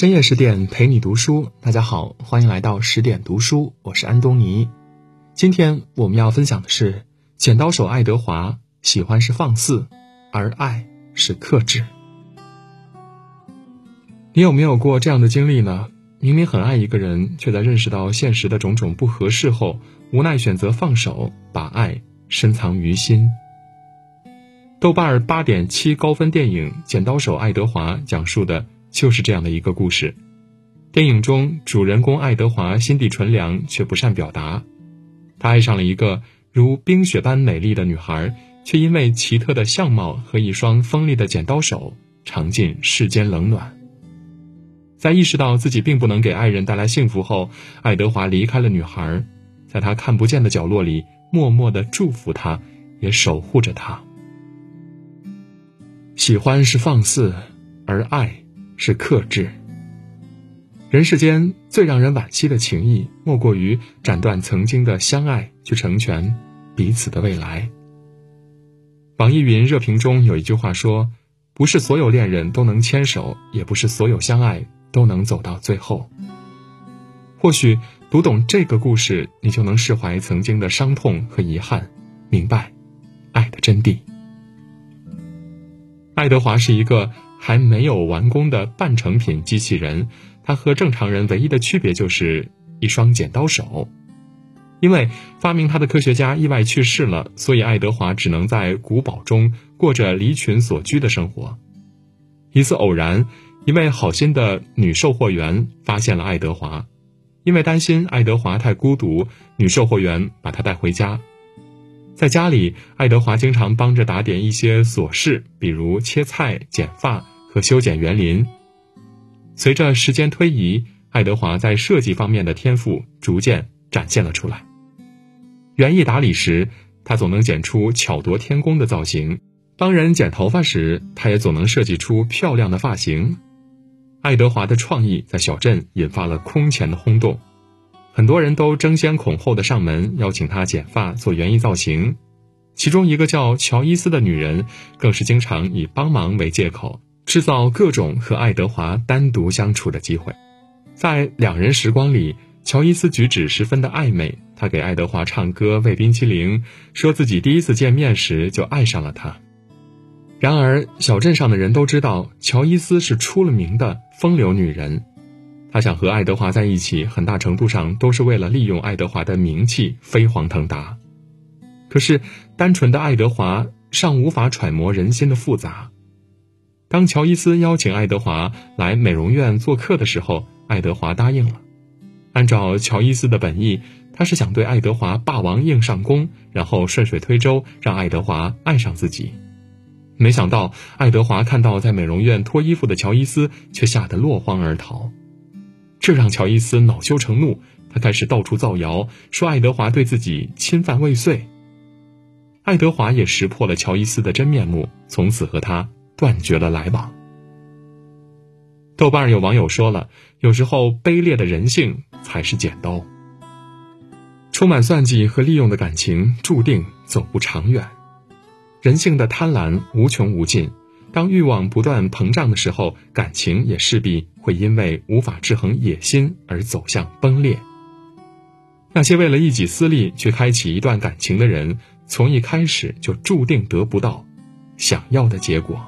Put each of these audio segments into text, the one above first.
深夜十点陪你读书，大家好，欢迎来到十点读书，我是安东尼。今天我们要分享的是剪刀手爱德华，喜欢是放肆，而爱是克制。你有没有过这样的经历呢？明明很爱一个人，却在认识到现实的种种不合适后，无奈选择放手，把爱深藏于心。豆瓣八点七高分电影《剪刀手爱德华》讲述的。就是这样的一个故事。电影中，主人公爱德华心地纯良，却不善表达。他爱上了一个如冰雪般美丽的女孩，却因为奇特的相貌和一双锋利的剪刀手，尝尽世间冷暖。在意识到自己并不能给爱人带来幸福后，爱德华离开了女孩，在他看不见的角落里，默默的祝福她，也守护着她。喜欢是放肆，而爱。是克制。人世间最让人惋惜的情谊，莫过于斩断曾经的相爱，去成全彼此的未来。网易云热评中有一句话说：“不是所有恋人都能牵手，也不是所有相爱都能走到最后。”或许读懂这个故事，你就能释怀曾经的伤痛和遗憾，明白爱的真谛。爱德华是一个。还没有完工的半成品机器人，它和正常人唯一的区别就是一双剪刀手。因为发明它的科学家意外去世了，所以爱德华只能在古堡中过着离群所居的生活。一次偶然，一位好心的女售货员发现了爱德华，因为担心爱德华太孤独，女售货员把他带回家。在家里，爱德华经常帮着打点一些琐事，比如切菜、剪发和修剪园林。随着时间推移，爱德华在设计方面的天赋逐渐展现了出来。园艺打理时，他总能剪出巧夺天工的造型；帮人剪头发时，他也总能设计出漂亮的发型。爱德华的创意在小镇引发了空前的轰动。很多人都争先恐后的上门邀请他剪发做园艺造型，其中一个叫乔伊斯的女人，更是经常以帮忙为借口，制造各种和爱德华单独相处的机会。在两人时光里，乔伊斯举止十分的暧昧，他给爱德华唱歌、喂冰淇淋，说自己第一次见面时就爱上了他。然而，小镇上的人都知道，乔伊斯是出了名的风流女人。他想和爱德华在一起，很大程度上都是为了利用爱德华的名气飞黄腾达。可是，单纯的爱德华尚无法揣摩人心的复杂。当乔伊斯邀请爱德华来美容院做客的时候，爱德华答应了。按照乔伊斯的本意，他是想对爱德华霸王硬上弓，然后顺水推舟，让爱德华爱上自己。没想到，爱德华看到在美容院脱衣服的乔伊斯，却吓得落荒而逃。这让乔伊斯恼羞成怒，他开始到处造谣，说爱德华对自己侵犯未遂。爱德华也识破了乔伊斯的真面目，从此和他断绝了来往。豆瓣有网友说了：“有时候卑劣的人性才是剪刀，充满算计和利用的感情注定走不长远。人性的贪婪无穷无尽。”当欲望不断膨胀的时候，感情也势必会因为无法制衡野心而走向崩裂。那些为了一己私利去开启一段感情的人，从一开始就注定得不到想要的结果。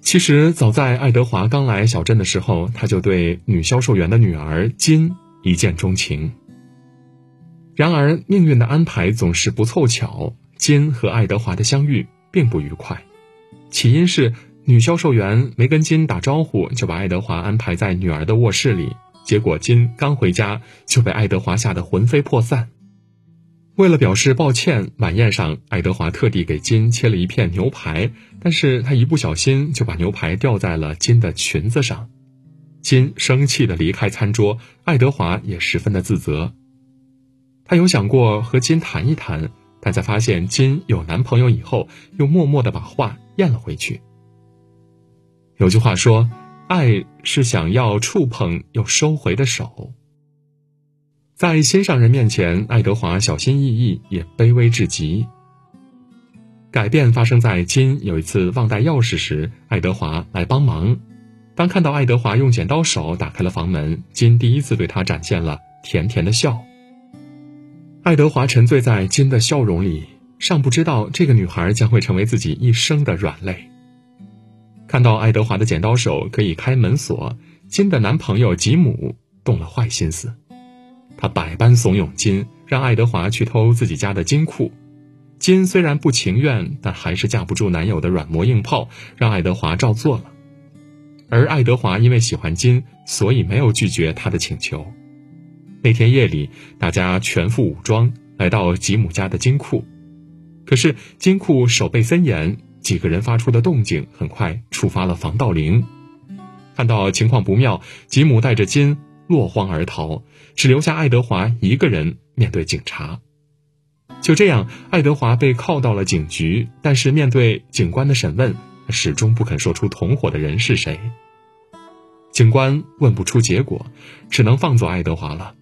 其实，早在爱德华刚来小镇的时候，他就对女销售员的女儿金一见钟情。然而，命运的安排总是不凑巧，金和爱德华的相遇。并不愉快，起因是女销售员没跟金打招呼，就把爱德华安排在女儿的卧室里。结果金刚回家就被爱德华吓得魂飞魄散。为了表示抱歉，晚宴上爱德华特地给金切了一片牛排，但是他一不小心就把牛排掉在了金的裙子上。金生气的离开餐桌，爱德华也十分的自责。他有想过和金谈一谈。但在发现金有男朋友以后，又默默的把话咽了回去。有句话说：“爱是想要触碰又收回的手。”在心上人面前，爱德华小心翼翼，也卑微至极。改变发生在金有一次忘带钥匙时，爱德华来帮忙。当看到爱德华用剪刀手打开了房门，金第一次对他展现了甜甜的笑。爱德华沉醉在金的笑容里，尚不知道这个女孩将会成为自己一生的软肋。看到爱德华的剪刀手可以开门锁，金的男朋友吉姆动了坏心思，他百般怂恿金让爱德华去偷自己家的金库。金虽然不情愿，但还是架不住男友的软磨硬泡，让爱德华照做了。而爱德华因为喜欢金，所以没有拒绝他的请求。那天夜里，大家全副武装来到吉姆家的金库，可是金库守备森严，几个人发出的动静很快触发了防盗铃。看到情况不妙，吉姆带着金落荒而逃，只留下爱德华一个人面对警察。就这样，爱德华被铐到了警局，但是面对警官的审问，他始终不肯说出同伙的人是谁。警官问不出结果，只能放走爱德华了。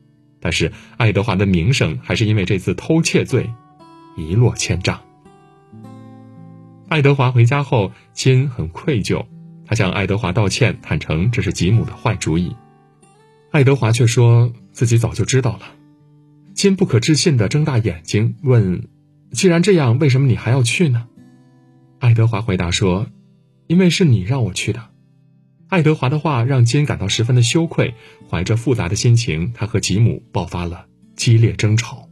但是爱德华的名声还是因为这次偷窃罪一落千丈。爱德华回家后，金很愧疚，他向爱德华道歉，坦诚这是吉姆的坏主意。爱德华却说自己早就知道了。金不可置信地睁大眼睛问：“既然这样，为什么你还要去呢？”爱德华回答说：“因为是你让我去的。”爱德华的话让金感到十分的羞愧，怀着复杂的心情，他和吉姆爆发了激烈争吵。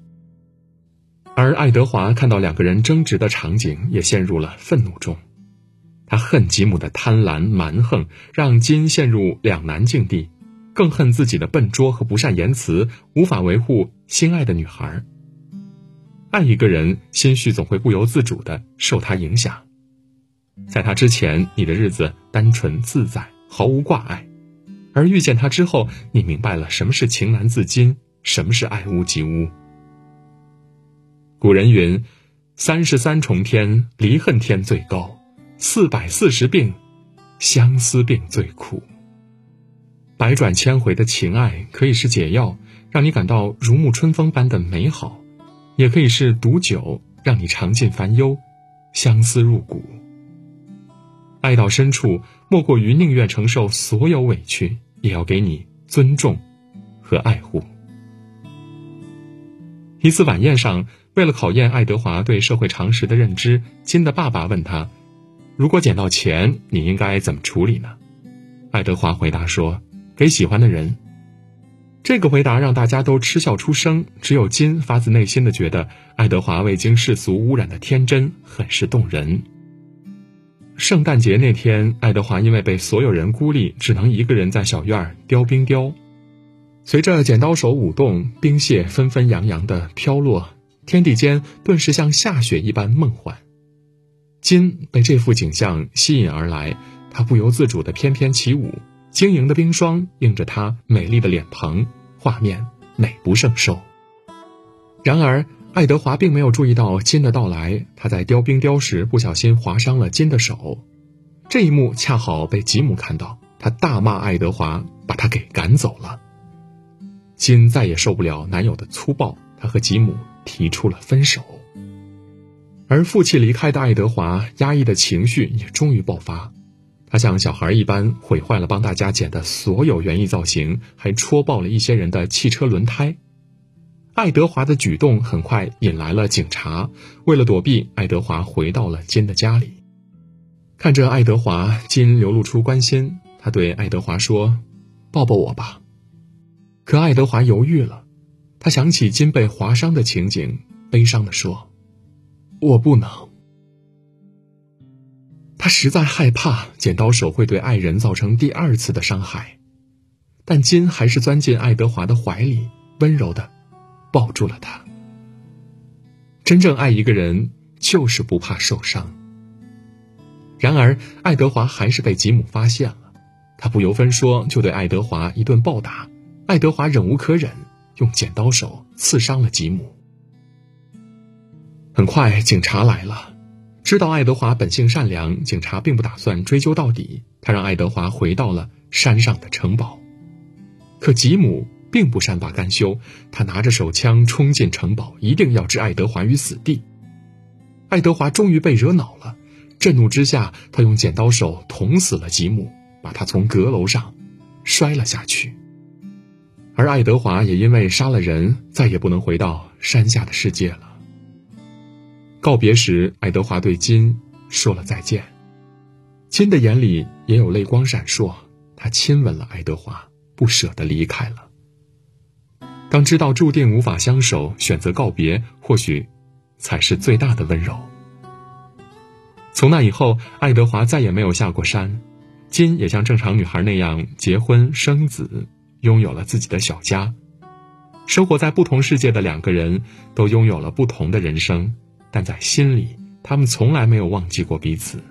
而爱德华看到两个人争执的场景，也陷入了愤怒中。他恨吉姆的贪婪蛮横，让金陷入两难境地，更恨自己的笨拙和不善言辞，无法维护心爱的女孩。爱一个人，心绪总会不由自主的受他影响。在他之前，你的日子单纯自在。毫无挂碍，而遇见他之后，你明白了什么是情难自禁，什么是爱屋及乌。古人云：“三十三重天，离恨天最高；四百四十病，相思病最苦。”百转千回的情爱可以是解药，让你感到如沐春风般的美好；也可以是毒酒，让你尝尽烦忧，相思入骨。爱到深处，莫过于宁愿承受所有委屈，也要给你尊重和爱护。一次晚宴上，为了考验爱德华对社会常识的认知，金的爸爸问他：“如果捡到钱，你应该怎么处理呢？”爱德华回答说：“给喜欢的人。”这个回答让大家都嗤笑出声，只有金发自内心的觉得爱德华未经世俗污染的天真很是动人。圣诞节那天，爱德华因为被所有人孤立，只能一个人在小院儿雕冰雕。随着剪刀手舞动，冰屑纷纷扬扬的飘落，天地间顿时像下雪一般梦幻。金被这幅景象吸引而来，他不由自主的翩翩起舞，晶莹的冰霜映着他美丽的脸庞，画面美不胜收。然而。爱德华并没有注意到金的到来，他在雕冰雕时不小心划伤了金的手。这一幕恰好被吉姆看到，他大骂爱德华，把他给赶走了。金再也受不了男友的粗暴，他和吉姆提出了分手。而负气离开的爱德华，压抑的情绪也终于爆发，他像小孩一般毁坏了帮大家剪的所有园艺造型，还戳爆了一些人的汽车轮胎。爱德华的举动很快引来了警察。为了躲避，爱德华回到了金的家里。看着爱德华，金流露出关心。他对爱德华说：“抱抱我吧。”可爱德华犹豫了。他想起金被划伤的情景，悲伤地说：“我不能。”他实在害怕剪刀手会对爱人造成第二次的伤害，但金还是钻进爱德华的怀里，温柔的。抱住了他。真正爱一个人，就是不怕受伤。然而，爱德华还是被吉姆发现了，他不由分说就对爱德华一顿暴打。爱德华忍无可忍，用剪刀手刺伤了吉姆。很快，警察来了，知道爱德华本性善良，警察并不打算追究到底。他让爱德华回到了山上的城堡，可吉姆。并不善罢甘休，他拿着手枪冲进城堡，一定要置爱德华于死地。爱德华终于被惹恼了，震怒之下，他用剪刀手捅死了吉姆，把他从阁楼上摔了下去。而爱德华也因为杀了人，再也不能回到山下的世界了。告别时，爱德华对金说了再见。金的眼里也有泪光闪烁，他亲吻了爱德华，不舍得离开了。当知道注定无法相守，选择告别，或许才是最大的温柔。从那以后，爱德华再也没有下过山，金也像正常女孩那样结婚生子。拥有了自己的小家，生活在不同世界的两个人都拥有了不同的人生，但在心里，他们从来没有忘记过彼此。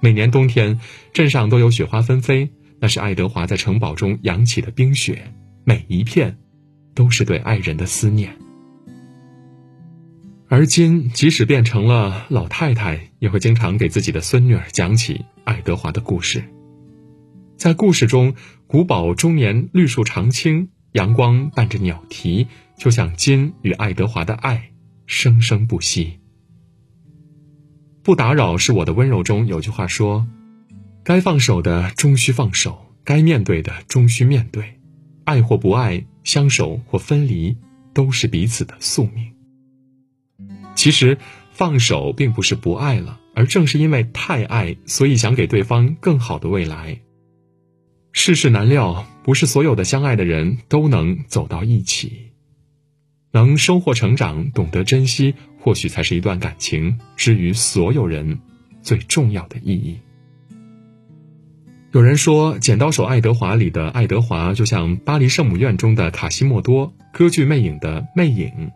每年冬天，镇上都有雪花纷飞，那是爱德华在城堡中扬起的冰雪，每一片，都是对爱人的思念。而今，即使变成了老太太，也会经常给自己的孙女儿讲起爱德华的故事。在故事中，古堡终年绿树常青，阳光伴着鸟啼，就像金与爱德华的爱，生生不息。不打扰是我的温柔中有句话说：“该放手的终须放手，该面对的终须面对，爱或不爱，相守或分离，都是彼此的宿命。”其实，放手并不是不爱了，而正是因为太爱，所以想给对方更好的未来。世事难料，不是所有的相爱的人都能走到一起。能收获成长，懂得珍惜，或许才是一段感情之于所有人最重要的意义。有人说，《剪刀手爱德华》里的爱德华就像巴黎圣母院中的卡西莫多，歌剧《魅影》的魅影。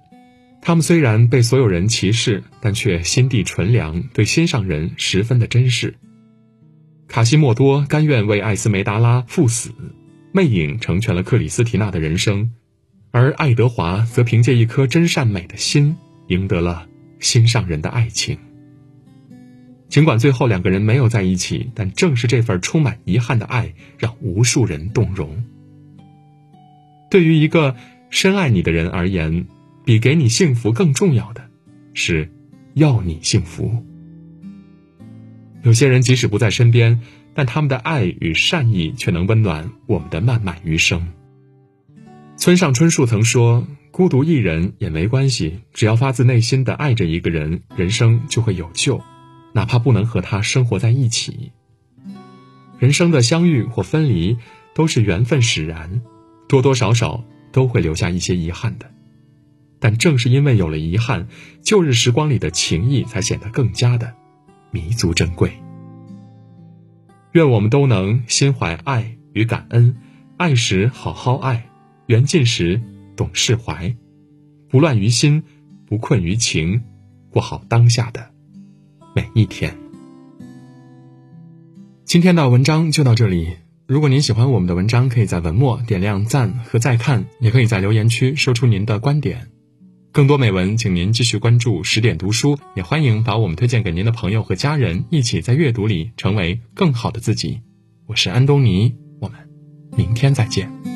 他们虽然被所有人歧视，但却心地纯良，对心上人十分的珍视。卡西莫多甘愿为艾斯梅达拉赴死，魅影成全了克里斯提娜的人生，而爱德华则凭借一颗真善美的心赢得了心上人的爱情。尽管最后两个人没有在一起，但正是这份充满遗憾的爱让无数人动容。对于一个深爱你的人而言，比给你幸福更重要的，是要你幸福。有些人即使不在身边，但他们的爱与善意却能温暖我们的漫漫余生。村上春树曾说：“孤独一人也没关系，只要发自内心的爱着一个人，人生就会有救，哪怕不能和他生活在一起。人生的相遇或分离都是缘分使然，多多少少都会留下一些遗憾的。但正是因为有了遗憾，旧日时光里的情谊才显得更加的。”弥足珍贵。愿我们都能心怀爱与感恩，爱时好好爱，缘尽时懂释怀，不乱于心，不困于情，过好当下的每一天。今天的文章就到这里。如果您喜欢我们的文章，可以在文末点亮赞和再看，也可以在留言区说出您的观点。更多美文，请您继续关注十点读书，也欢迎把我们推荐给您的朋友和家人，一起在阅读里成为更好的自己。我是安东尼，我们明天再见。